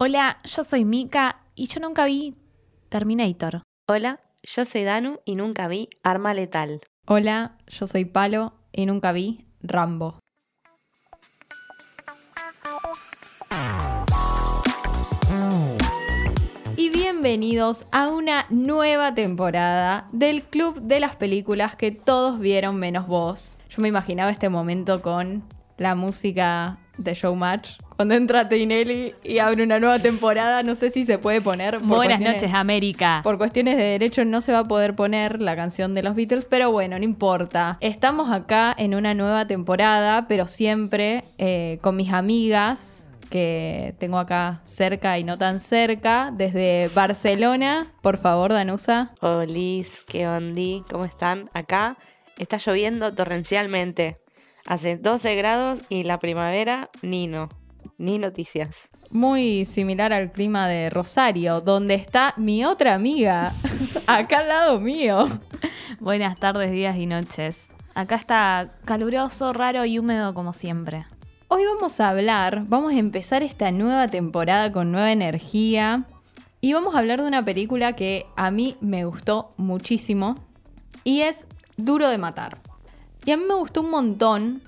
Hola, yo soy Mika y yo nunca vi Terminator. Hola, yo soy Danu y nunca vi Arma Letal. Hola, yo soy Palo y nunca vi Rambo. Y bienvenidos a una nueva temporada del Club de las Películas que todos vieron menos vos. Yo me imaginaba este momento con la música de Showmatch. Cuando entra Tinelli y abre una nueva temporada, no sé si se puede poner. por Buenas noches, América. Por cuestiones de derecho no se va a poder poner la canción de los Beatles, pero bueno, no importa. Estamos acá en una nueva temporada, pero siempre eh, con mis amigas que tengo acá cerca y no tan cerca, desde Barcelona. Por favor, Danusa. Olis, ¿qué ondi? ¿Cómo están? Acá está lloviendo torrencialmente. Hace 12 grados y la primavera, ni no. Ni noticias. Muy similar al clima de Rosario, donde está mi otra amiga, acá al lado mío. Buenas tardes, días y noches. Acá está caluroso, raro y húmedo como siempre. Hoy vamos a hablar, vamos a empezar esta nueva temporada con nueva energía y vamos a hablar de una película que a mí me gustó muchísimo y es Duro de Matar. Y a mí me gustó un montón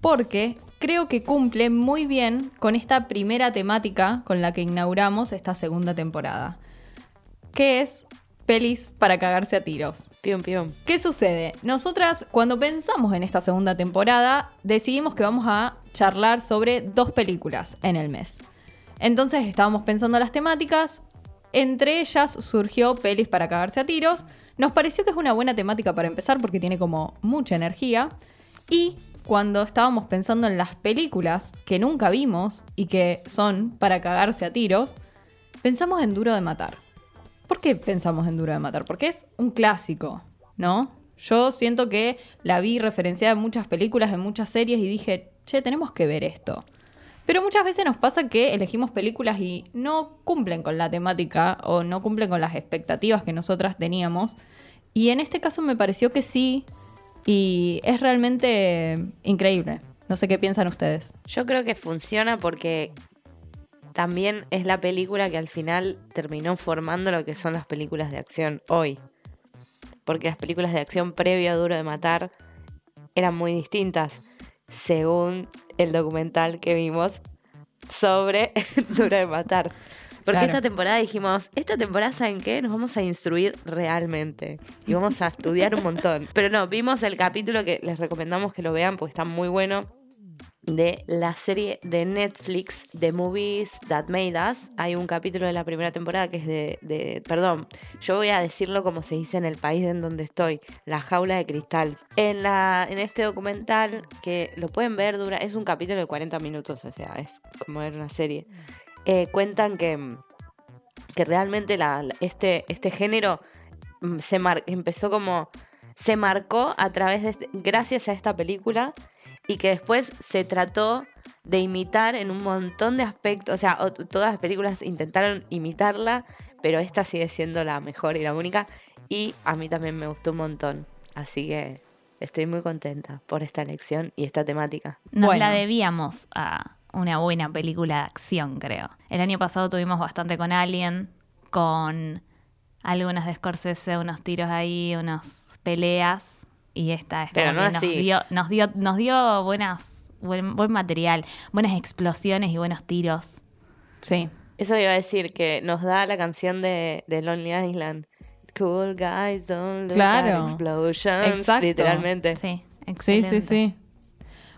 porque creo que cumple muy bien con esta primera temática con la que inauguramos esta segunda temporada, que es pelis para cagarse a tiros. Pium, pium. ¿Qué sucede? Nosotras, cuando pensamos en esta segunda temporada, decidimos que vamos a charlar sobre dos películas en el mes. Entonces estábamos pensando las temáticas. Entre ellas surgió pelis para cagarse a tiros. Nos pareció que es una buena temática para empezar porque tiene como mucha energía. Y cuando estábamos pensando en las películas que nunca vimos y que son para cagarse a tiros, pensamos en Duro de Matar. ¿Por qué pensamos en Duro de Matar? Porque es un clásico, ¿no? Yo siento que la vi referenciada en muchas películas, en muchas series y dije, che, tenemos que ver esto. Pero muchas veces nos pasa que elegimos películas y no cumplen con la temática o no cumplen con las expectativas que nosotras teníamos. Y en este caso me pareció que sí y es realmente increíble. No sé qué piensan ustedes. Yo creo que funciona porque también es la película que al final terminó formando lo que son las películas de acción hoy. Porque las películas de acción previo a Duro de Matar eran muy distintas, según el documental que vimos sobre Duro de Matar. Porque Claro. esta temporada dijimos, esta temporada, ¿saben qué? Nos vamos a instruir realmente. Y vamos a estudiar un montón. Pero no, vimos el capítulo que les recomendamos que lo vean porque está muy bueno de la serie de Netflix The Movies That Made Us. Hay un capítulo de la primera temporada que es de, de- perdón, yo voy a decirlo como se dice en el país en donde estoy, La jaula de cristal. En, la, en este documental, que lo pueden ver, dura, es un capítulo de 40 minutos, o sea, es como ver una serie. Eh, cuentan que, que realmente la- este, este género mm, se mar- empezó como... Se marcó a través de... este- gracias a esta película y que después se trató de imitar en un montón de aspectos, o sea, todas las películas intentaron imitarla, pero esta sigue siendo la mejor y la única, y a mí también me gustó un montón, así que estoy muy contenta por esta elección y esta temática. Nos Bueno. la debíamos a una buena película de acción, creo. El año pasado tuvimos bastante con Alien, con algunas de Scorsese, unos tiros ahí, unas peleas. Y esta es Pero no que nos así. dio, nos dio, nos dio buenas, buen, buen material, buenas explosiones y buenos tiros. Sí. Eso iba a decir que nos da la canción de, de Lonely Island. Cool guys don't look Claro. at explosions. Exacto. Literalmente. Sí, Sí, excelente. sí, sí.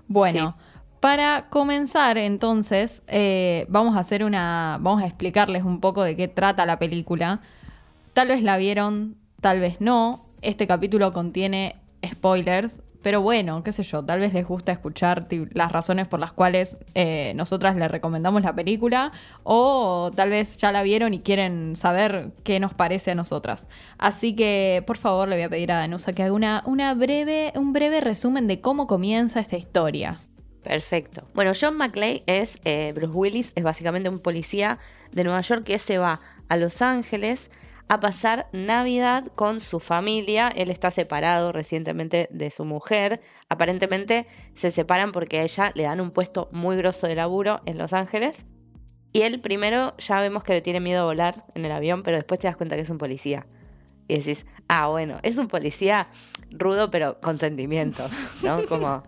Bueno, para comenzar entonces, eh, vamos a hacer una. Vamos a explicarles un poco de qué trata la película. Tal vez la vieron, tal vez no. Este capítulo contiene spoilers, pero bueno, qué sé yo, tal vez les gusta escuchar las razones por las cuales eh, nosotras les recomendamos la película, o tal vez ya la vieron y quieren saber qué nos parece a nosotras. Así que, por favor, le voy a pedir a Danusa que haga una breve, un breve resumen de cómo comienza esta historia. Perfecto. Bueno, John McClane es eh, Bruce Willis, es básicamente un policía de Nueva York que se va a Los Ángeles a pasar Navidad con su familia. Él está separado recientemente de su mujer. Aparentemente se separan porque a ella le dan un puesto muy grosso de laburo en Los Ángeles. Y él primero ya vemos que le tiene miedo a volar en el avión, pero después te das cuenta que es un policía. Y decís, ah, bueno, es un policía rudo, pero con sentimientos, ¿no? Como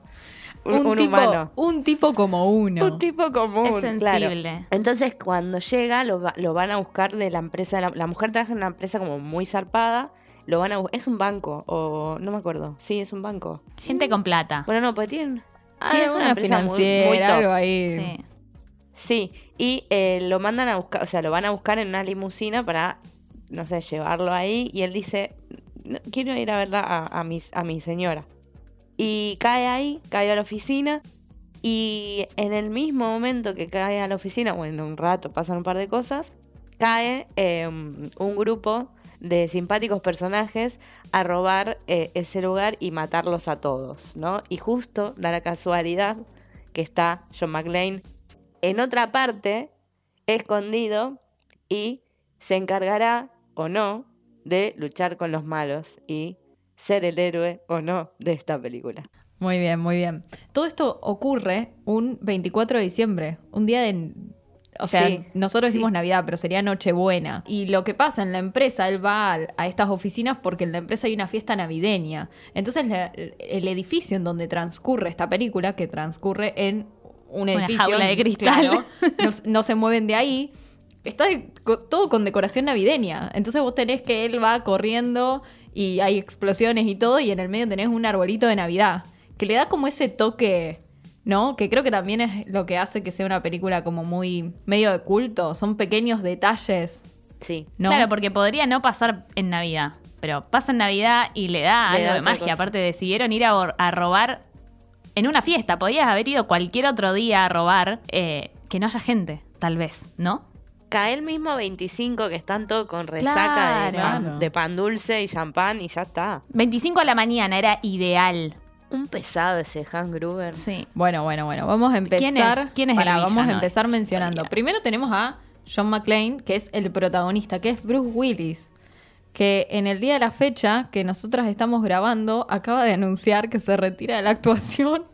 un, un tipo, humano. un tipo como uno. Un tipo común. Es claro. sensible. Entonces, cuando llega, lo, va- lo van a buscar de la empresa. La, la mujer trabaja en una empresa como muy zarpada. Lo van a Es un banco, o no me acuerdo. Sí, es un banco. Gente con plata. Bueno, no, pues tienen. Ah, Sí, es una empresa muy- muy financiera, top. algo ahí. Sí. Sí, y eh, lo mandan a buscar, o sea, lo van a buscar en una limusina para, no sé, llevarlo ahí. Y él dice, "No, quiero ir a verla a, a, mis, a mi señora. Y cae ahí, cae a la oficina. Y en el mismo momento que cae a la oficina, bueno, un rato pasan un par de cosas, cae eh, un grupo de simpáticos personajes a robar eh, ese lugar y matarlos a todos, ¿no? Y justo da la casualidad que está John McClane en otra parte, escondido, y se encargará o no de luchar con los malos y ser el héroe o no de esta película. Muy bien, muy bien. Todo esto ocurre un 24 de diciembre, un día de... O sea, Sí, nosotros sí. decimos Navidad, pero sería Nochebuena. Y lo que pasa en la empresa, él va a, estas oficinas porque en la empresa hay una fiesta navideña. Entonces, la- el edificio en donde transcurre esta película, que transcurre en un Una edificio... jaula de cristal. claro, no, no se mueven de ahí. Está de- co- todo con decoración navideña. Entonces vos tenés que él va corriendo y hay explosiones y todo, y en el medio tenés un arbolito de Navidad. Que le da como ese toque, ¿no? Que creo que también es lo que hace que sea una película como muy medio de culto. Son pequeños detalles, Sí. ¿no? Claro, porque podría no pasar en Navidad. Pero pasa en Navidad y le da Le algo da de magia. cosa. Aparte, decidieron ir a robar en una fiesta. Podías haber ido cualquier otro día a robar eh, que no haya gente, tal vez, ¿no? Cae el mismo 25 que están todos con resaca de, Claro. pan, de pan dulce y champán y ya está. 25 a la mañana era ideal. Un pesado ese Hans Gruber. Sí. Bueno, bueno, bueno. Vamos a empezar. ¿Quién es- quién es el Pará, vamos a villano empezar de esta mencionando. historia? Primero tenemos a John McClane, que es el protagonista, que es Bruce Willis. Que en el día de la fecha que nosotras estamos grabando, acaba de anunciar que se retira de la actuación.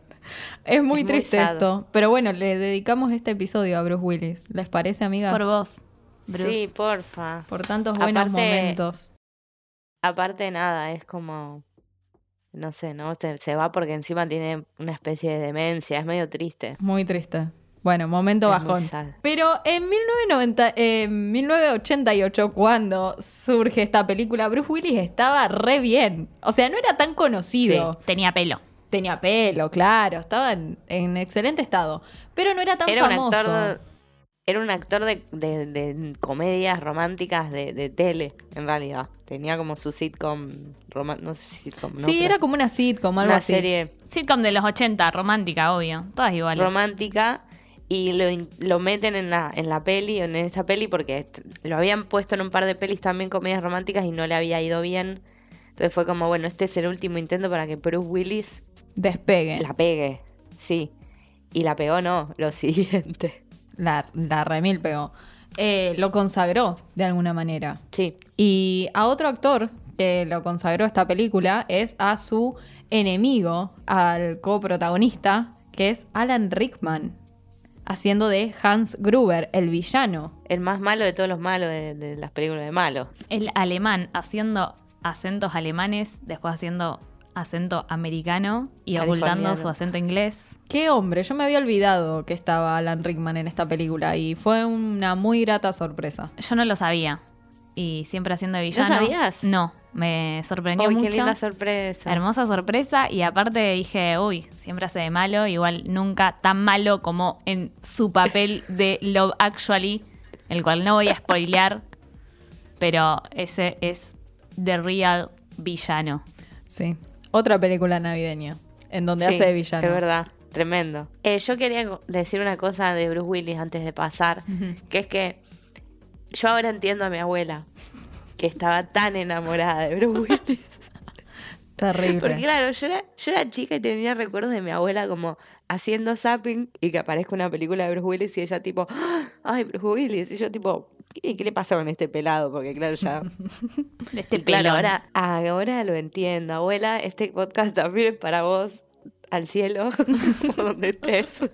Es muy Es triste esto. Pero bueno, le dedicamos este episodio a Bruce Willis. ¿Les parece, amigas? Por vos, Bruce. Sí, porfa. Por tantos buenos Aparte- momentos. Aparte de nada, es como. No sé, ¿no? Se, se va porque encima tiene una especie de demencia. Es medio triste. Muy triste. Bueno, momento Es bajón. Pero en 1990, eh, 1988, cuando surge esta película, Bruce Willis estaba re bien. O sea, no era tan conocido. Tenía pelo. Tenía pelo, claro, estaba en, en excelente estado. Pero no era tan Era un famoso. actor. Era un actor de, de- de comedias románticas de, de tele, en realidad. Tenía como su sitcom. no sé si sitcom, ¿no? sí, Pero era como una sitcom, algo una así. serie Sitcom de los 80, romántica, obvio. Todas iguales. romántica. Y lo, lo meten en la, en la peli, en esta peli, porque lo habían puesto en un par de pelis también comedias románticas y no le había ido bien. Entonces fue como, bueno, este es el último intento para que Bruce Willis Despegue. la pegue. Sí. Y la pegó, no, lo siguiente. La, la remil pegó. Eh, lo consagró de alguna manera. Sí. Y a otro actor que lo consagró esta película es a su enemigo, al coprotagonista, que es Alan Rickman, haciendo de Hans Gruber, el villano. El más malo de todos los malos de, de las películas de malos. El alemán haciendo acentos alemanes, después haciendo acento americano y ocultando su acento inglés. Qué hombre, yo me había olvidado que estaba Alan Rickman en esta película y fue una muy grata sorpresa. Yo no lo sabía. Y siempre haciendo de villano. sabías? No, me sorprendió Uy, mucho. qué linda sorpresa. Hermosa sorpresa y aparte dije, uy, siempre hace de malo, igual nunca tan malo como en su papel de Love Actually, el cual no voy a spoilear, pero ese es The Real Villano. Sí. Otra película navideña en donde Sí, hace de villano. Es verdad, tremendo. Eh, yo quería decir una cosa de Bruce Willis antes de pasar, que es que yo ahora entiendo a mi abuela, que estaba tan enamorada de Bruce Willis. Terrible. Porque claro, yo era, yo era chica y tenía recuerdos de mi abuela como haciendo zapping y que aparezca una película de Bruce Willis y ella tipo, "Ah, ay, Bruce Willis. Y yo tipo, ¿qué, qué le pasa con este pelado? Porque claro, ya... Este claro, ahora, ahora lo entiendo. Abuela, este podcast también es para vos al cielo, por donde estés.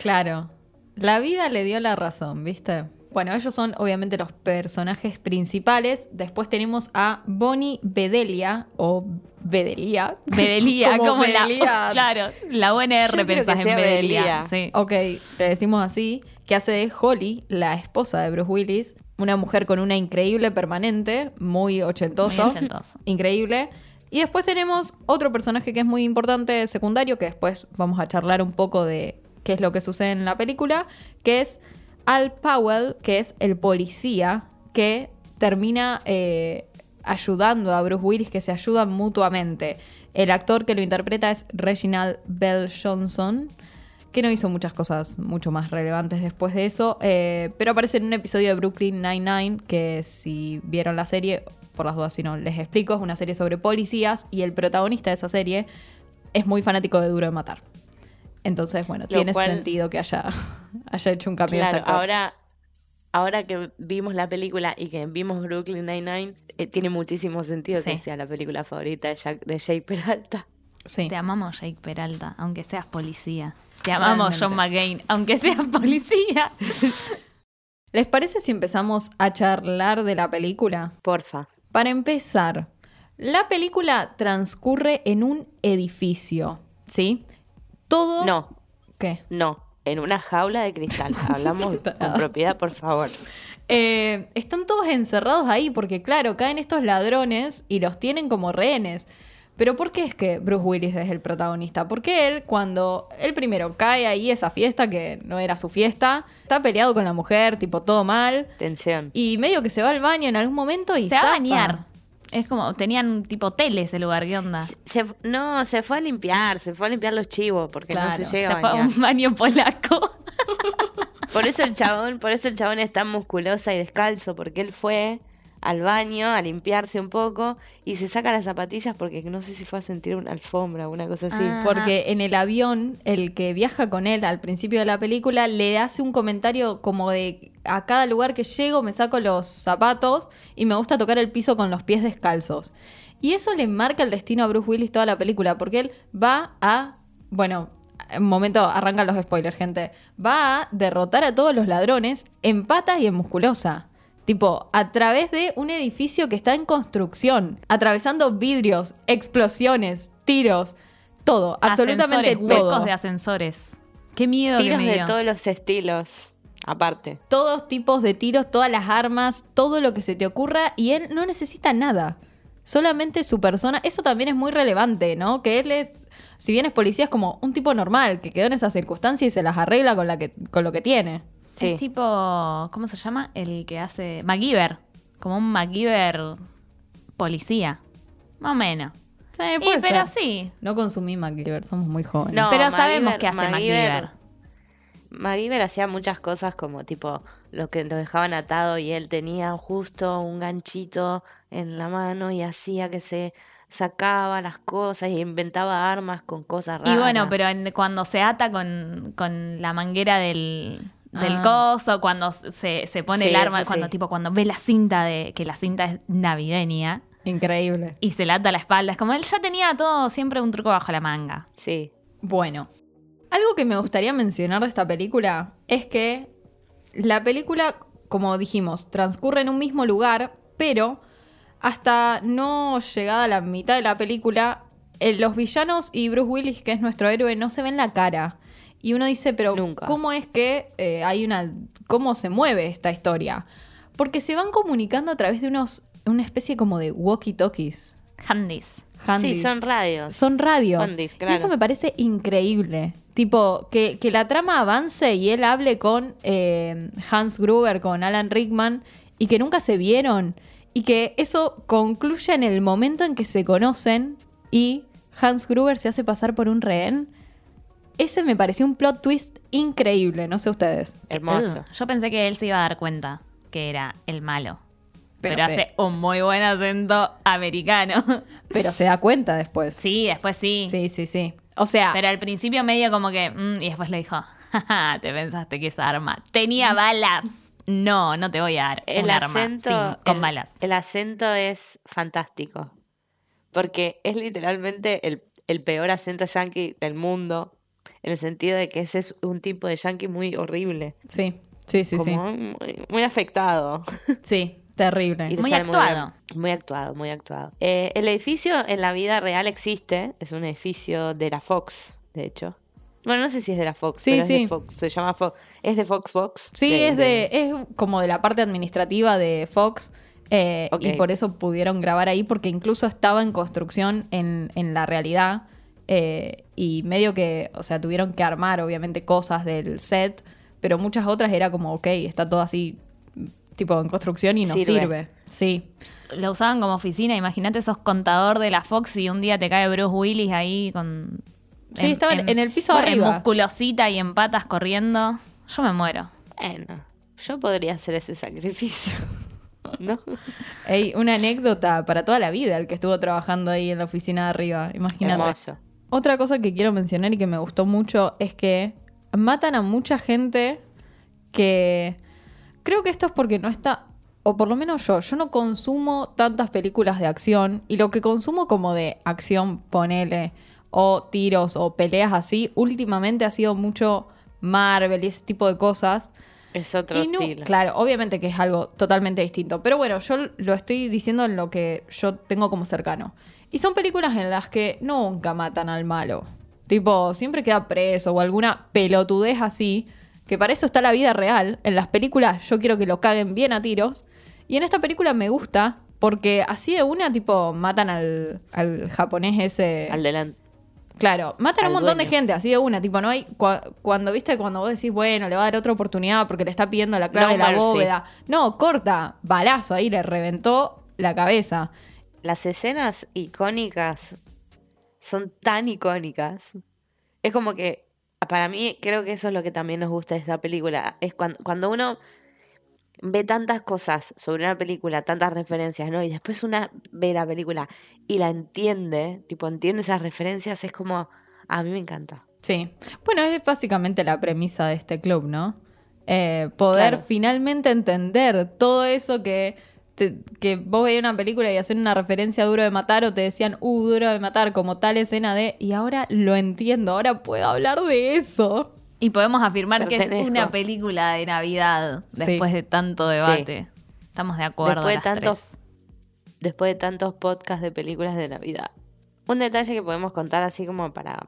Claro. La vida le dio la razón, ¿viste? Bueno, ellos son obviamente los personajes principales. Después tenemos a Bonnie Bedelia o Bedelia. Bedelia, como, Bedelia. la. Claro, la UNR pensás en sea Bedelia. Bedelia. Sí. Ok, le decimos así, que hace de Holly, la esposa de Bruce Willis, una mujer con una increíble permanente, muy ochentoso. Muy ochentoso. Increíble. Y después tenemos otro personaje que es muy importante, secundario, que después vamos a charlar un poco de qué es lo que sucede en la película, que es Al Powell, que es el policía que termina eh, ayudando a Bruce Willis, que se ayudan mutuamente. El actor que lo interpreta es Reginald Bell Johnson, que no hizo muchas cosas mucho más relevantes después de eso, eh, pero aparece en un episodio de Brooklyn Nine-Nine, que si vieron la serie, por las dudas si no les explico, es una serie sobre policías y el protagonista de esa serie es muy fanático de Duro de Matar. Entonces, bueno, Lo tiene cual- sentido que haya, haya hecho un cambio Claro, ahora, ahora que vimos la película y que vimos Brooklyn Nine-Nine, eh, tiene muchísimo sentido que sea la película favorita de, Jack, de Jake Peralta. Sí. Te amamos, Jake Peralta, aunque seas policía. Te amamos, John. McCain, aunque seas policía. ¿Les parece si empezamos a charlar de la película? Porfa. Para empezar, la película transcurre en un edificio, ¿sí? Todos... No. ¿Qué? No, en una jaula de cristal. Hablamos con propiedad, por favor. Eh, están todos encerrados ahí porque, claro, caen estos ladrones y los tienen como rehenes. Pero ¿por qué es que Bruce Willis es el protagonista? Porque él, cuando él primero cae ahí esa fiesta, que no era su fiesta, está peleado con la mujer, tipo todo mal, Tensión. y medio que se va al baño en algún momento y Se va a bañar. Es como, tenían un tipo tele ese lugar, ¿qué onda? Se- se- no, se fue a limpiar, se fue a limpiar los chivos porque no Claro, se llega Se a fue a un baño polaco. Por eso el chabón, por eso el chabón es tan musculosa y descalzo, porque él fue al baño a limpiarse un poco y se saca las zapatillas porque no sé si fue a sentir una alfombra o una cosa así. Ah. Porque en el avión, el que viaja con él al principio de la película le hace un comentario como de a cada lugar que llego me saco los zapatos y me gusta tocar el piso con los pies descalzos. Y eso le marca el destino a Bruce Willis toda la película, porque él va a, bueno, un momento arrancan los spoilers, gente, va a derrotar a todos los ladrones en patas y en musculosa. Tipo, a través de un edificio que está en construcción, atravesando vidrios, explosiones, tiros, todo, absolutamente Ascensores, todo. Huecos de ascensores. Qué miedo Tiros que me de todos los estilos, aparte. Todos tipos de tiros, todas las armas, todo lo que se te ocurra y él no necesita nada. Solamente su persona, eso también es muy relevante, ¿no? Que él es, si bien es policía, es como un tipo normal, que quedó en esas circunstancias y se las arregla con, la que, con lo que tiene. Sí. Es tipo, ¿cómo se llama? El que hace MacGyver. Como un MacGyver policía. Más o menos. Sí, Y, puede pero sí. No consumí MacGyver, somos muy jóvenes. No, pero MacGyver- sabemos que hace MacGyver- MacGyver. MacGyver hacía muchas cosas como tipo lo que lo dejaban atado y él tenía justo un ganchito en la mano y hacía que se sacaba las cosas y inventaba armas con cosas raras. Y bueno, pero en- cuando se ata con, con la manguera del, del Ah. coso, cuando se, se pone Sí, el arma, cuando sí. tipo cuando ve la cinta de que la cinta es navideña Increíble. y se la ata a la espalda, es como él ya tenía todo siempre un truco bajo la manga. Sí. Bueno, algo que me gustaría mencionar de esta película es que la película, como dijimos, transcurre en un mismo lugar, pero hasta no llegada a la mitad de la película, eh, los villanos y Bruce Willis, que es nuestro héroe, no se ven la cara. Y uno dice, pero Nunca. ¿cómo es que eh, hay una... cómo se mueve esta historia? Porque se van comunicando a través de unos... una especie como de walkie-talkies. Handys. Handys. Sí, son radios. Son radios. Handys, Y eso me parece increíble. Tipo, que, que la trama avance y él hable con eh, Hans Gruber, con Alan Rickman, y que nunca se vieron. Y que eso concluya en el momento en que se conocen y Hans Gruber se hace pasar por un rehén. Ese me pareció un plot twist increíble, no sé ustedes. Hermoso. Yo pensé que él se iba a dar cuenta que era el malo. Pero hace un muy buen acento americano. Pero se da cuenta después. Sí, después sí. sí, sí. sí. O sea, Pero al principio medio como que... mm, y después le dijo, jaja, te pensaste que esa arma tenía balas. No, no te voy a dar El un arma acento, sin- con el, balas. el acento es fantástico. Porque es literalmente el, el peor acento yankee del mundo. en el sentido de que ese es un tipo de yankee muy horrible. Sí, sí, sí, sí. muy afectado. Sí, terrible. Y Muy actuado. Muy, actuado, muy actuado. Eh, el edificio en la vida real existe. Es un edificio de la Fox, de hecho. Bueno, no sé si es de la Fox. Sí, pero es de sí. Fox. Se llama Fox. Es de Fox Fox. Sí, es de, es como de la parte administrativa de Fox. eh, Ok. Y por eso pudieron grabar ahí, porque incluso estaba en construcción en, en la realidad. eh, y medio que, o sea, tuvieron que armar, obviamente, cosas del set. Pero muchas otras era como, ok, está todo así, tipo en construcción y no Sirve. sirve. Sí, Lo usaban como oficina. Imagínate, sos contador de la Fox y un día te cae Bruce Willis ahí con. Sí, estaban en el piso en arriba. musculosita y en patas corriendo. Yo me muero. Bueno, yo podría hacer ese sacrificio. ¿No? Ey, una anécdota para toda la vida el que estuvo trabajando ahí en la oficina de arriba. Imagínate. Hermoso. Otra cosa que quiero mencionar y que me gustó mucho es que matan a mucha gente que creo que esto es porque no está, o por lo menos yo, yo no consumo tantas películas de acción y lo que consumo como de acción, ponele, o tiros o peleas así, últimamente ha sido mucho Marvel y ese tipo de cosas. Es otro Y no- estilo. claro, obviamente que es algo totalmente distinto. Pero bueno, yo lo estoy diciendo en lo que yo tengo como cercano. Y son películas en las que nunca matan al malo. Tipo, siempre queda preso o alguna pelotudez así. Que para eso está la vida real. En las películas yo quiero que lo caguen bien a tiros. Y en esta película me gusta porque así de una, tipo, matan al, al japonés ese. Al delante. Claro, matan a un montón de gente, así de una, tipo, no hay, cua- cuando viste, cuando vos decís, bueno, le va a dar otra oportunidad porque le está pidiendo la clave No de la bóveda. No, corta, balazo ahí, le reventó la cabeza. Las escenas icónicas son tan icónicas. Es como que, para mí, creo que eso es lo que también nos gusta de esta película. Es cuando, cuando uno ve tantas cosas sobre una película, tantas referencias, ¿no? Y después una ve la película y la entiende, tipo, entiende esas referencias, es como, a mí me encanta. Sí. Bueno, es básicamente la premisa de este club, ¿no? Eh, poder Claro. finalmente entender todo eso que, te- que vos veías una película y hacían una referencia a Duro de Matar o te decían, uh, Duro de Matar, como tal escena de, y ahora lo entiendo, ahora puedo hablar de eso. Y podemos afirmar que es una película de Navidad Sí. después de tanto debate. Estamos de acuerdo. Después de tantos- tres. después de tantos podcasts de películas de Navidad. Un detalle que podemos contar así como para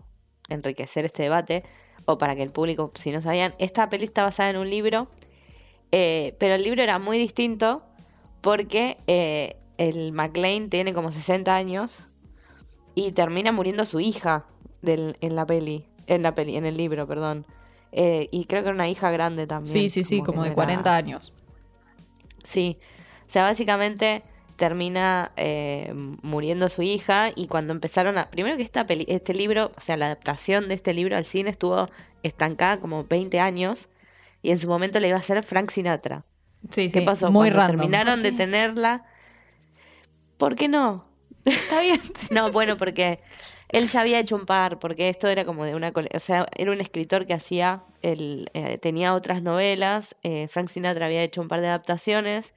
enriquecer este debate, o para que el público, si no sabían, esta peli está basada en un libro, eh, pero el libro era muy distinto porque eh, el McLean tiene como 60 años y termina muriendo su hija del- en la peli, en la peli, en el libro, perdón. Eh, y creo que era una hija grande también. Sí, sí, sí, como de era- 40 años. Sí, o sea, básicamente termina eh, muriendo su hija y cuando empezaron a... Primero que esta peli, este libro, o sea, la adaptación de este libro al cine estuvo estancada como 20 años y en su momento le iba a hacer Frank Sinatra. Sí, sí. ¿Qué pasó? Muy cuando random. terminaron de tenerla... ¿Por qué no? Está bien. No, bueno, porque él ya había hecho un par, porque esto era como de una... O sea, era un escritor que hacía... El, eh, tenía otras novelas, eh, Frank Sinatra había hecho un par de adaptaciones,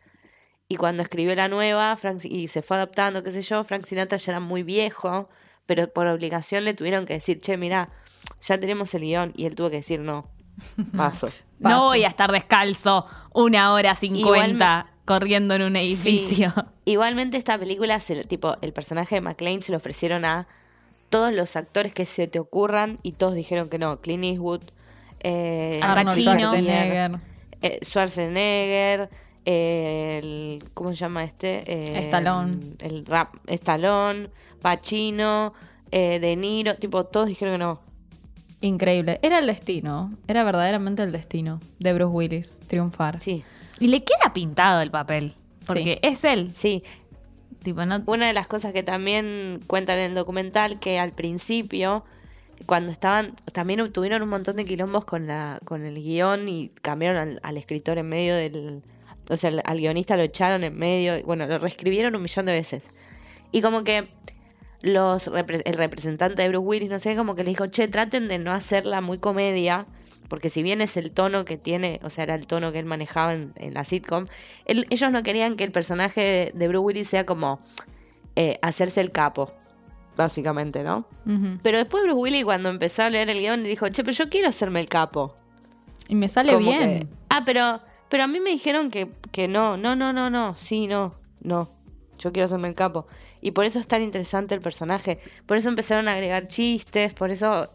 y cuando escribió la nueva, Frank, y se fue adaptando, qué sé yo, Frank Sinatra ya era muy viejo, pero por obligación le tuvieron que decir, che, mira, ya tenemos el guion, y él tuvo que decir, no, paso. Paso. No voy a estar descalzo una hora cincuenta corriendo en un edificio. Igualmente esta película, se, tipo, el personaje de McLean se lo ofrecieron a todos los actores que se te ocurran y todos dijeron que no. Clint Eastwood, eh. Schwarzenegger. eh, Schwarzenegger, eh, el, ¿cómo se llama este? Eh, Stallone. El rap, Stallone, Pacino, eh, De Niro, tipo, todos dijeron que no. Increíble. Era el destino. Era verdaderamente el destino de Bruce Willis triunfar. Sí, Y le queda pintado el papel. Porque es él. sí. Tipo, no, Una de las cosas que también cuentan en el documental, que al principio, cuando estaban, también tuvieron un montón de quilombos con la, con el guion y cambiaron al, al escritor en medio del, o sea, al, al guionista lo echaron en medio, bueno, lo reescribieron un millón de veces. Y como que los el representante de Bruce Willis, no sé, como que le dijo, che, traten de no hacerla muy comedia, porque si bien es el tono que tiene, o sea, era el tono que él manejaba en, en la sitcom, él- ellos no querían que el personaje de, Bruce Willis sea como eh, hacerse el capo. básicamente, ¿no? Pero después Bruce Willis cuando empezó a leer el guion dijo, che, pero yo quiero hacerme el capo. Y me sale Como bien. que- ah, pero, pero a mí me dijeron que, que no, no, no, no, no, sí, no, no. Yo quiero hacerme el capo. Y por eso es tan interesante el personaje. Por eso empezaron a agregar chistes, por eso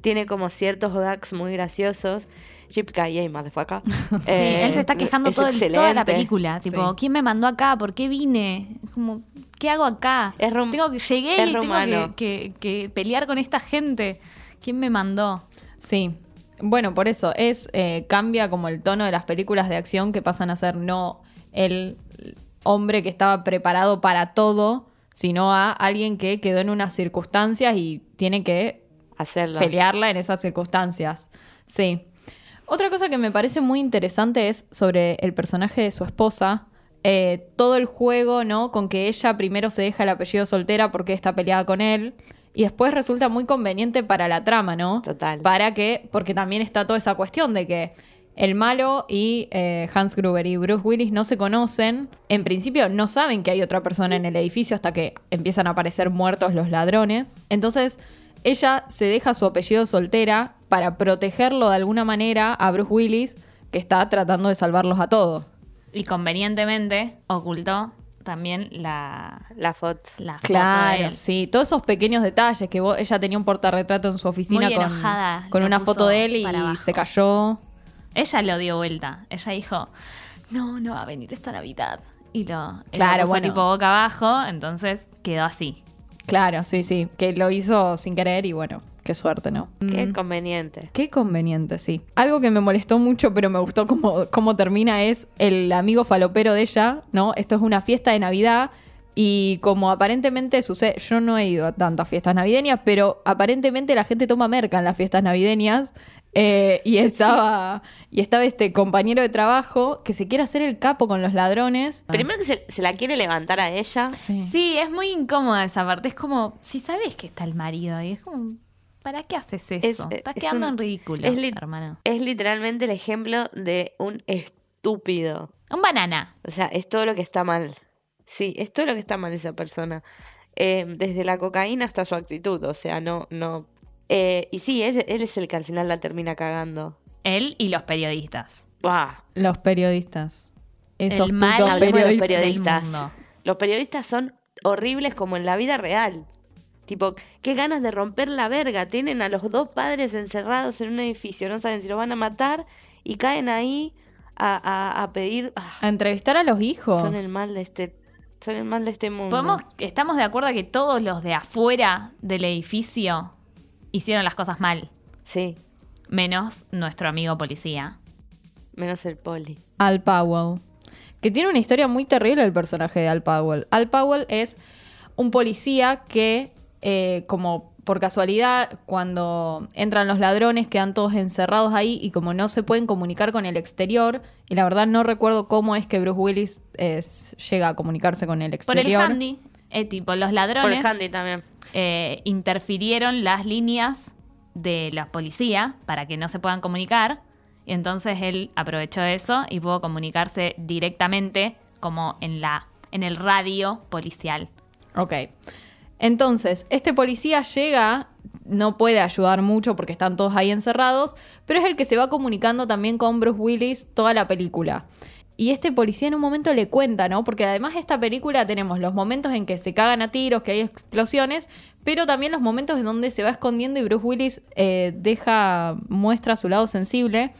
tiene como ciertos gags muy graciosos. Jip Yay, motherfucker. Sí, Eh, él se está quejando es todo el- toda la película. Tipo, Sí. ¿quién me mandó acá? ¿Por qué vine? Es como, ¿qué hago acá? Es rum- tengo que llegué es y tengo que- que pelear con esta gente. ¿Quién me mandó? Sí. Bueno, por eso es eh, cambia como el tono de las películas de acción que pasan a ser no el hombre que estaba preparado para todo, sino a alguien que quedó en unas circunstancias y tiene que Hacerlo. pelearla en esas circunstancias. Sí. Otra cosa que me parece muy interesante es sobre el personaje de su esposa. eh, todo el juego, ¿no? Con que ella primero se deja el apellido soltera porque está peleada con él. Y después resulta muy conveniente para la trama, ¿no? Total. Para que, porque también está toda esa cuestión de que el malo y eh, Hans Gruber y Bruce Willis no se conocen. En principio no saben que hay otra persona en el edificio hasta que empiezan a aparecer muertos los ladrones. Entonces ella se deja su apellido soltera para protegerlo de alguna manera a Bruce Willis que está tratando de salvarlos a todos. Y convenientemente ocultó también la, La foto. la foto de Claro, él. sí, todos esos pequeños detalles que vos- ella tenía un portarretrato en su oficina Muy con, enojada, con lo una foto de él y se cayó. Ella lo dio vuelta. Ella dijo, no, no va a venir esta Navidad. Y lo, Claro, puso bueno. tipo boca abajo, entonces quedó así. Claro, sí, sí, que lo hizo sin querer y bueno, qué suerte, ¿no? Qué Mm. conveniente. Qué conveniente, sí. Algo que me molestó mucho, pero me gustó cómo, cómo termina es el amigo falopero de ella, ¿no? Esto es una fiesta de Navidad y como aparentemente sucede, yo no he ido a tantas fiestas navideñas, pero aparentemente la gente toma merca en las fiestas navideñas eh, y estaba y estaba este compañero de trabajo que se quiere hacer el capo con los ladrones. Primero que se, se la quiere levantar a ella. Sí. Sí, es muy incómoda esa parte. Es como, si sabes que está el marido ahí, es como, ¿para qué haces eso? Es- Estás es quedando un- en ridículo, es li- hermano. Es literalmente el ejemplo de un estúpido. Un banana. O sea, es todo lo que está mal. Sí, es todo lo que está mal esa persona. Eh, desde la cocaína hasta su actitud. O sea, no, no. Eh, y sí, él, él es el que al final la termina cagando. Él y los periodistas. Buah. Los periodistas. Esos El mal putos hablemos de los periodistas. periodistas. Los periodistas son horribles como en la vida real. Tipo, qué ganas de romper la verga. Tienen a los dos padres encerrados en un edificio. No saben si lo van a matar. Y caen ahí a, a- a pedir. ah, A entrevistar a los hijos. son el mal de este. Son el mal de este mundo. Podemos, estamos de acuerdo que todos los de afuera del edificio hicieron las cosas mal, Sí, menos nuestro amigo policía. menos el poli. Al Powell. Que tiene una historia muy terrible el personaje de Al Powell. Al Powell es un policía que, eh, como por casualidad, cuando entran los ladrones, quedan todos encerrados ahí y como no se pueden comunicar con el exterior, y la verdad no recuerdo cómo es que Bruce Willis es- llega a comunicarse con el Por exterior. el handy, eh, tipo, los Por ladrones el handy también. eh, interfirieron las líneas de la policía para que no se puedan comunicar. Y entonces él aprovechó eso y pudo comunicarse directamente como en la en el radio policial. Ok. Entonces, este policía llega, no puede ayudar mucho porque están todos ahí encerrados, pero es el que se va comunicando también con Bruce Willis toda la película. Y este policía en un momento le cuenta, ¿no? Porque además de esta película tenemos los momentos en que se cagan a tiros, que hay explosiones, pero también los momentos en donde se va escondiendo y Bruce Willis eh, deja, muestra su lado sensible.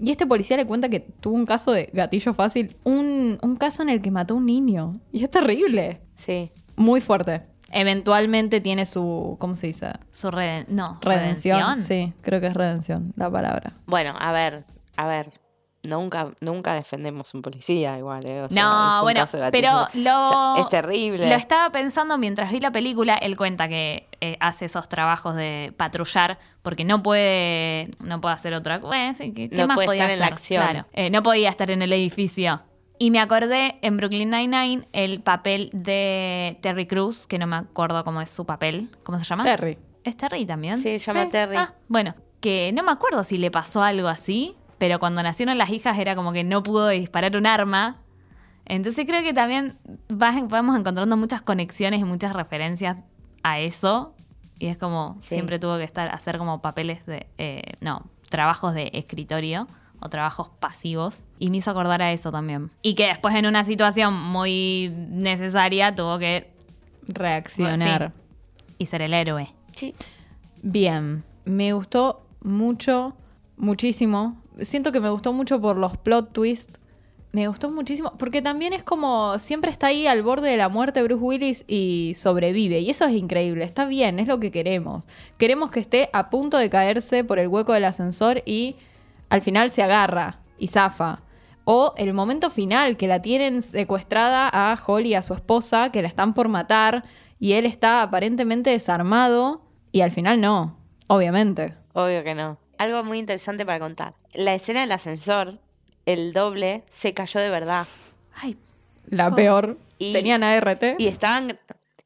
Y este policía le cuenta que tuvo un caso de gatillo fácil, un, un caso en el que mató a un niño. Y es terrible. Sí. Muy fuerte. Eventualmente tiene su, ¿cómo se dice? Su reden- no, Redención. redención. Sí, creo que es redención la palabra. Bueno, a ver, a ver. Nunca, nunca defendemos un policía igual, ¿eh? O sea, es No, bueno, pero lo... O sea, es terrible. Lo estaba pensando mientras vi la película. Él cuenta que eh, hace esos trabajos de patrullar porque no puede, no puede hacer otra cosa. ¿Qué, qué No más puede podía estar en la hacer? acción. Claro. Eh, no podía estar en el edificio. Y me acordé en Brooklyn Nine-Nine el papel de Terry Cruz, que no me acuerdo cómo es su papel. ¿Cómo se llama? Terry. ¿Es Terry también? Sí, se llama Terry. Ah, bueno, que no me acuerdo si le pasó algo así, pero cuando nacieron las hijas era como que no pudo disparar un arma. Entonces creo que también vas- vamos encontrando muchas conexiones y muchas referencias a eso. Y es como, Sí. siempre tuvo que estar, hacer como papeles de, eh, no, trabajos de escritorio o trabajos pasivos. Y me hizo acordar a eso también. Y que después en una situación muy necesaria tuvo que Reaccionar. y ser el héroe. Sí. Bien, me gustó mucho, muchísimo. Siento que me gustó mucho por los plot twists. Me gustó muchísimo, porque también es como siempre está ahí al borde de la muerte Bruce Willis y sobrevive. Y eso es increíble, está bien, es lo que queremos. Queremos que esté a punto de caerse por el hueco del ascensor y al final se agarra y zafa. O el momento final, que la tienen secuestrada a Holly, a su esposa, que la están por matar, y él está aparentemente desarmado, y al final no, obviamente. Obvio que no. Algo muy interesante para contar. La escena del ascensor, el doble, se cayó de verdad. Ay, La peor. Y- Tenían ART. Y estaban,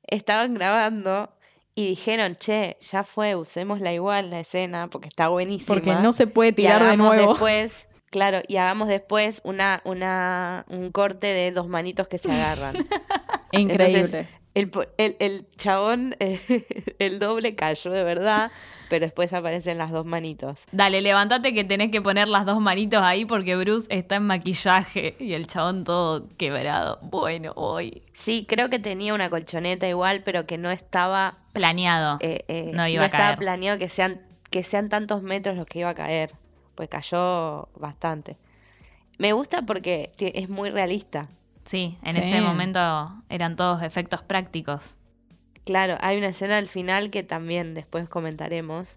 estaban grabando y dijeron, che, ya fue, usémosla igual la escena porque está buenísima. porque no se puede Y tirar de hagamos nuevo. Después, claro, y hagamos después una, una, un corte de dos manitos que se agarran. Increíble. Entonces, el, el, el chabón, eh, el doble cayó de verdad, pero después aparecen las dos manitos. Dale, levántate que tenés que poner las dos manitos ahí porque Bruce está en maquillaje y el chabón todo quebrado. Bueno, hoy. Sí, creo que tenía una colchoneta igual, pero que no estaba Planeado. eh, eh, No iba a estaba caer. planeado que sean, que sean tantos metros los que iba a caer. Pues cayó bastante. Me gusta porque es muy realista. Sí, en Sí. ese momento eran todos efectos prácticos. Claro, hay una escena al final que también después comentaremos,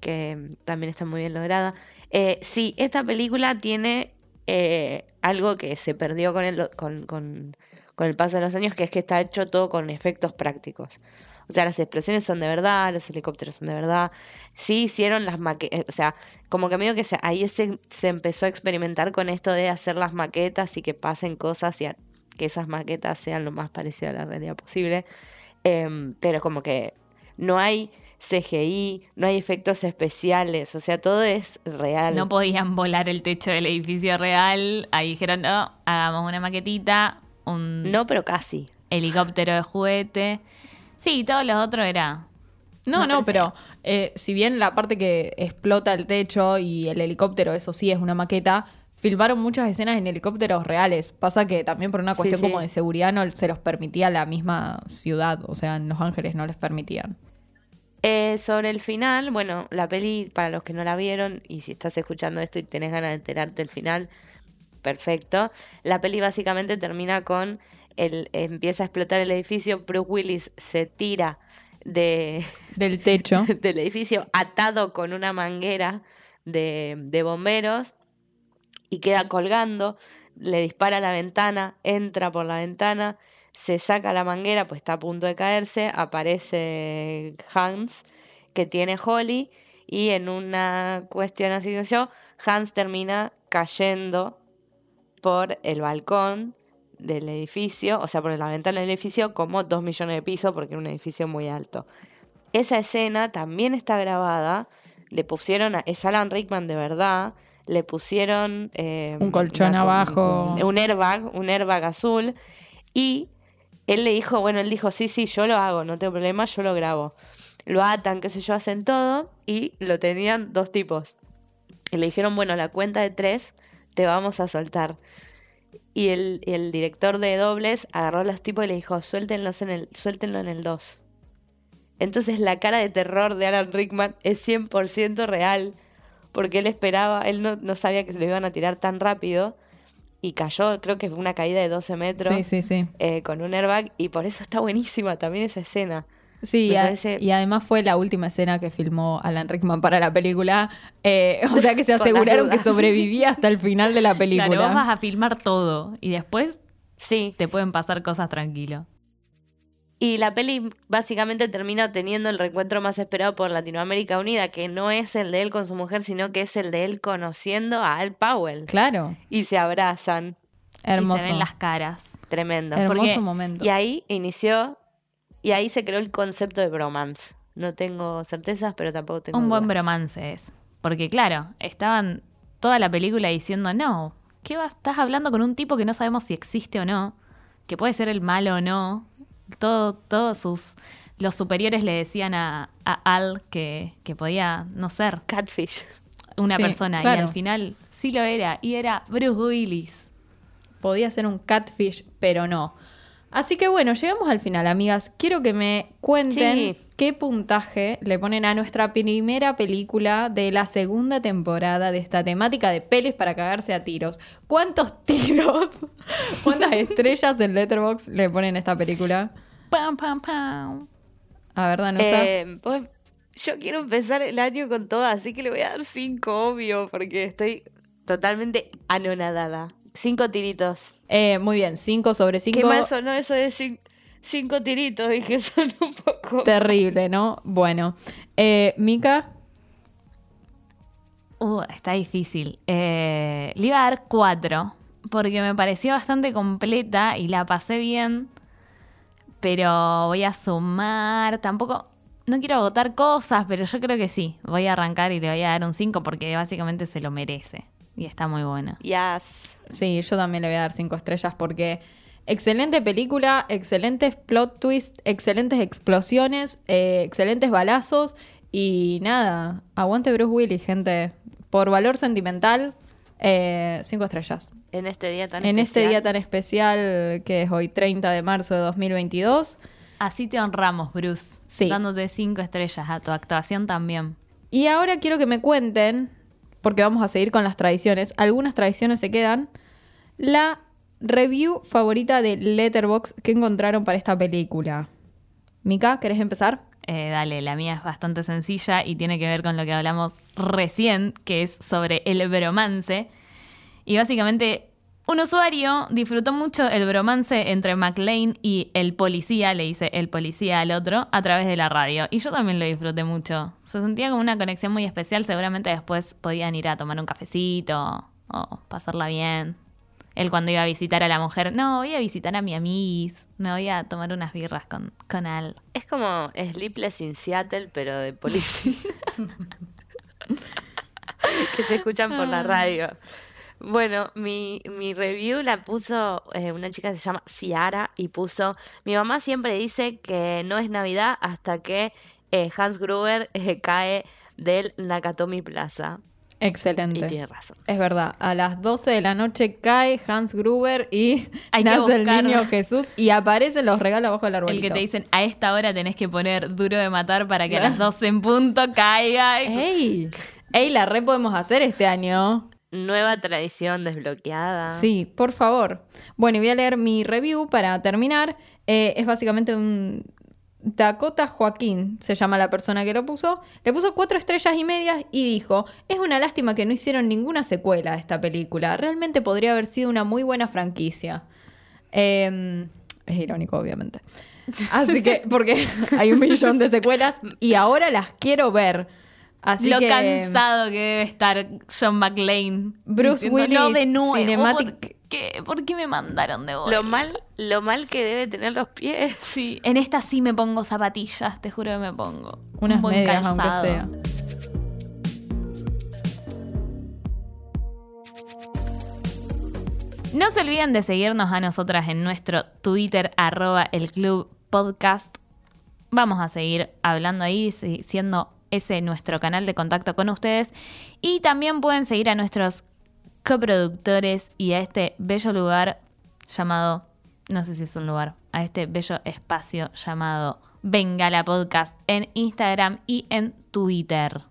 que también está muy bien lograda. Eh, sí, esta película tiene eh, algo que se perdió con el, con, con- con el paso de los años, que es que está hecho todo con efectos prácticos. O sea, las explosiones son de verdad, los helicópteros son de verdad. Sí hicieron las maquetas, o sea, como que medio que se, ahí se, se empezó a experimentar con esto de hacer las maquetas y que pasen cosas y a- que esas maquetas sean lo más parecido a la realidad posible. Em, pero como que no hay CGI, no hay efectos especiales, o sea, todo es real. No podían volar el techo del edificio real. Ahí dijeron, no, hagamos una maquetita, un No, pero casi. helicóptero de juguete. Sí, todo lo otro era. No, no, pero eh, si bien la parte que explota el techo y el helicóptero, eso sí es una maqueta, filmaron muchas escenas en helicópteros reales. Pasa que también por una cuestión sí. como de seguridad no se los permitía la misma ciudad, o sea, en Los Ángeles no les permitían. Eh, sobre el final, bueno, la peli, para los que no la vieron, y si estás escuchando esto y tenés ganas de enterarte del final, perfecto. La peli básicamente termina con el empieza a explotar el edificio, Bruce Willis se tira de, Del techo. del edificio atado con una manguera de, de bomberos y queda colgando, le dispara a la ventana, entra por la ventana, se saca la manguera, pues está a punto de caerse, aparece Hans, que tiene Holly, y en una cuestión así que yo, Hans termina cayendo por el balcón del edificio, o sea, por la ventana del edificio, como dos millones de pisos, porque era un edificio muy alto. Esa escena también está grabada, le pusieron, a, es Alan Rickman de verdad, le pusieron... eh, Un colchón una- abajo. Un, un airbag, un airbag azul, y él le dijo, bueno, él dijo, sí, sí, yo lo hago, no tengo problema, yo lo grabo. Lo atan, qué sé yo, hacen todo, y lo tenían dos tipos. Y le dijeron, bueno, la cuenta de tres te vamos a soltar. Y el, el director de dobles agarró a los tipos y le dijo, suéltenlos en el, suéltenlo en el 2. Entonces la cara de terror de Alan Rickman es 100% real, porque él esperaba, él no, no sabía que se lo iban a tirar tan rápido, y cayó, creo que fue una caída de 12 metros, Sí, sí, sí. eh, con un airbag, y por eso está buenísima también esa escena. Sí, y a- parece- y además fue la última escena que filmó Alan Rickman para la película. Eh, o sea que se aseguraron que sobrevivía hasta el final de la película. Claro, vos vas a filmar todo y después Sí, te pueden pasar cosas tranquilo. Y la peli básicamente termina teniendo el reencuentro más esperado por Latinoamérica Unida, que no es el de él con su mujer, sino que es el de él conociendo a Al Powell. Claro, Y se abrazan. hermoso. Y se ven las caras. Tremendo. Hermoso Porque- momento. Y ahí inició, y ahí se creó el concepto de bromance. No tengo certezas, pero tampoco tengo Un buen bromance es. Porque claro, estaban toda la película diciendo, no, ¿qué vas? Estás hablando con un tipo que no sabemos si existe o no, que puede ser el malo o no. Todo, todos sus los superiores le decían a, a Al que, que podía no ser Catfish. una Sí, persona y al final sí lo era y era Bruce Willis. Podía ser un catfish, pero no. Así que bueno, llegamos al final, amigas. Quiero que me cuenten Sí. qué puntaje le ponen a nuestra primera película de la segunda temporada de esta temática de pelis para cagarse a tiros. ¿Cuántos tiros? ¿Cuántas estrellas en Letterboxd le ponen a esta película? Pam, pam, pam. A ver, Danusa. Eh, pues, yo quiero empezar el año con todo, así que le voy a dar cinco, obvio, porque estoy totalmente anonadada. Cinco tiritos. Eh, muy bien, 5 sobre 5. Qué mal sonó eso de cin- cinco tiritos, dije, son un poco... Terrible, ¿no? Bueno. Eh, Mika, Uh, está difícil. Eh, le iba a dar cuatro, porque me pareció bastante completa y la pasé bien. Pero voy a sumar. Tampoco. No quiero agotar cosas, pero yo creo que sí. Voy a arrancar y le voy a dar un 5 porque básicamente se lo merece. Y está muy buena. Yes. Sí, yo también le voy a dar cinco estrellas porque excelente película, excelentes plot twists, excelentes explosiones, eh, excelentes balazos y nada, aguante Bruce Willis, gente. Por valor sentimental, eh, cinco estrellas. En este día tan En este especial. día tan especial que es hoy 30 de marzo de 2022. Así te honramos, Bruce. Sí. Dándote 5 estrellas a tu actuación también. Y ahora quiero que me cuenten, porque vamos a seguir con las tradiciones, algunas tradiciones se quedan, la review favorita de Letterbox que encontraron para esta película. Mika, ¿querés empezar? Eh, dale, la mía es bastante sencilla y tiene que ver con lo que hablamos recién, que es sobre el bromance. Y básicamente, un usuario disfrutó mucho el bromance entre McLean y el policía, le dice el policía al otro, a través de la radio. Y yo también lo disfruté mucho. Se sentía como una conexión muy especial. Seguramente después podían ir a tomar un cafecito o pasarla bien. Él cuando iba a visitar a la mujer, no, voy a visitar a mi amis, me voy a tomar unas birras con, con Al. Es como Sleepless in Seattle, pero de policía. que se escuchan por la radio. Bueno, mi, mi review la puso eh, una chica que se llama Ciara y puso, mi mamá siempre dice que no es Navidad hasta que eh, Hans Gruber eh, cae del Nakatomi Plaza. Y Excelente. tiene razón. Es verdad, a las 12 de la noche cae Hans Gruber y Hay que nace el buscar- niño Jesús y aparecen los regalos abajo del arbolito. El que te dicen, a esta hora tenés que poner duro de matar para que a las 12 en punto caiga. ¡Ey! ¡Ey, la re podemos hacer este año! Nueva tradición desbloqueada. Sí, por favor. Bueno, y voy a leer mi review para terminar. Eh, es básicamente un Dakota Joaquín, se llama la persona que lo puso. Le puso cuatro estrellas y medias y dijo, es una lástima que no hicieron ninguna secuela de esta película. Realmente podría haber sido una muy buena franquicia. Eh, es irónico, obviamente. Así que, porque hay un millón de secuelas y ahora las quiero ver. Así lo que... cansado que debe estar John McClane. Bruce diciendo, No Willis, de nuevo. cinematic- ¿Por qué? ¿Por qué me mandaron de vuelta? Lo mal, lo mal que debe tener los pies. Sí, en esta sí me pongo zapatillas, te juro que me pongo. Unas Un buen medias, calzado. aunque sea. No se olviden de seguirnos a nosotras en nuestro Twitter, arroba el Club Podcast. Vamos a seguir hablando ahí, si- siendo ese nuestro canal de contacto con ustedes. Y también pueden seguir a nuestros coproductores y a este bello lugar llamado, no sé si es un lugar, a este bello espacio llamado Bengala Podcast en Instagram y en Twitter.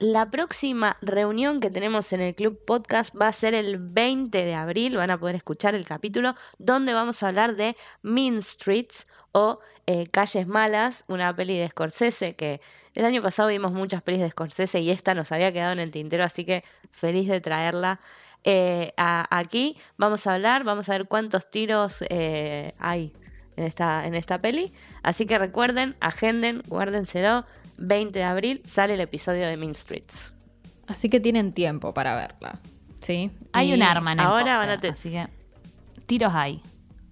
La próxima reunión que tenemos en el Club Podcast va a ser el 20 de abril. Van a poder escuchar el capítulo donde vamos a hablar de Mean Streets o eh, Calles Malas, una peli de Scorsese que el año pasado vimos muchas pelis de Scorsese y esta nos había quedado en el tintero, así que feliz de traerla eh, a- aquí. Vamos a hablar, vamos a ver cuántos tiros eh, hay en esta, en esta peli. Así que recuerden, agenden, guárdenselo. 20 de abril sale el episodio de Mean Streets. Así que tienen tiempo para verla. ¿Sí? Hay Y un arma en el ahora van a te- así que tiros hay.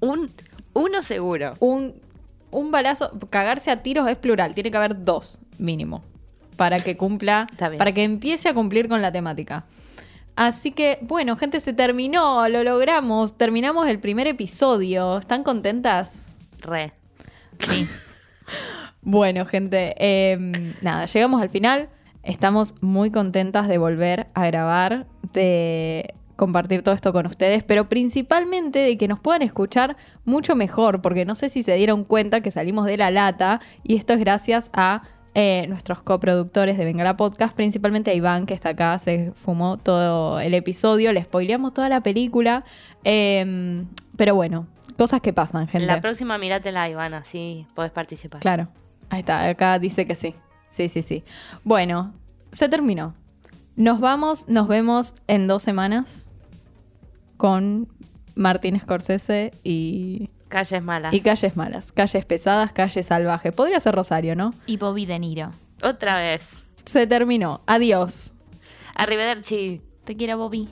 Un, uno seguro. Un, un balazo. Cagarse a tiros es plural. Tiene que haber dos, mínimo. Para que cumpla. Para que empiece a cumplir con la temática. Así que, bueno, gente, se terminó. Lo logramos. Terminamos el primer episodio. ¿Están contentas? Re. Sí. Bueno, gente, eh, nada, llegamos al final. Estamos muy contentas de volver a grabar, de compartir todo esto con ustedes, pero principalmente de que nos puedan escuchar mucho mejor, porque no sé si se dieron cuenta que salimos de la lata y esto es gracias a eh, nuestros coproductores de Venga la Podcast, principalmente a Iván, que está acá, se fumó todo el episodio, le spoileamos toda la película, eh, pero bueno, cosas que pasan, gente. La próxima mirátela, Iván, así podés participar. Claro, ahí está, acá dice que sí. Sí, sí, sí. Bueno, se terminó. Nos vamos, nos vemos en dos semanas con Martín Scorsese y, Calles malas. y calles malas. Calles pesadas, calles salvajes. Podría ser Rosario, ¿no? Y Bobby De Niro. Otra vez. Se terminó. Adiós. Arrivederci. Te quiero, Bobby.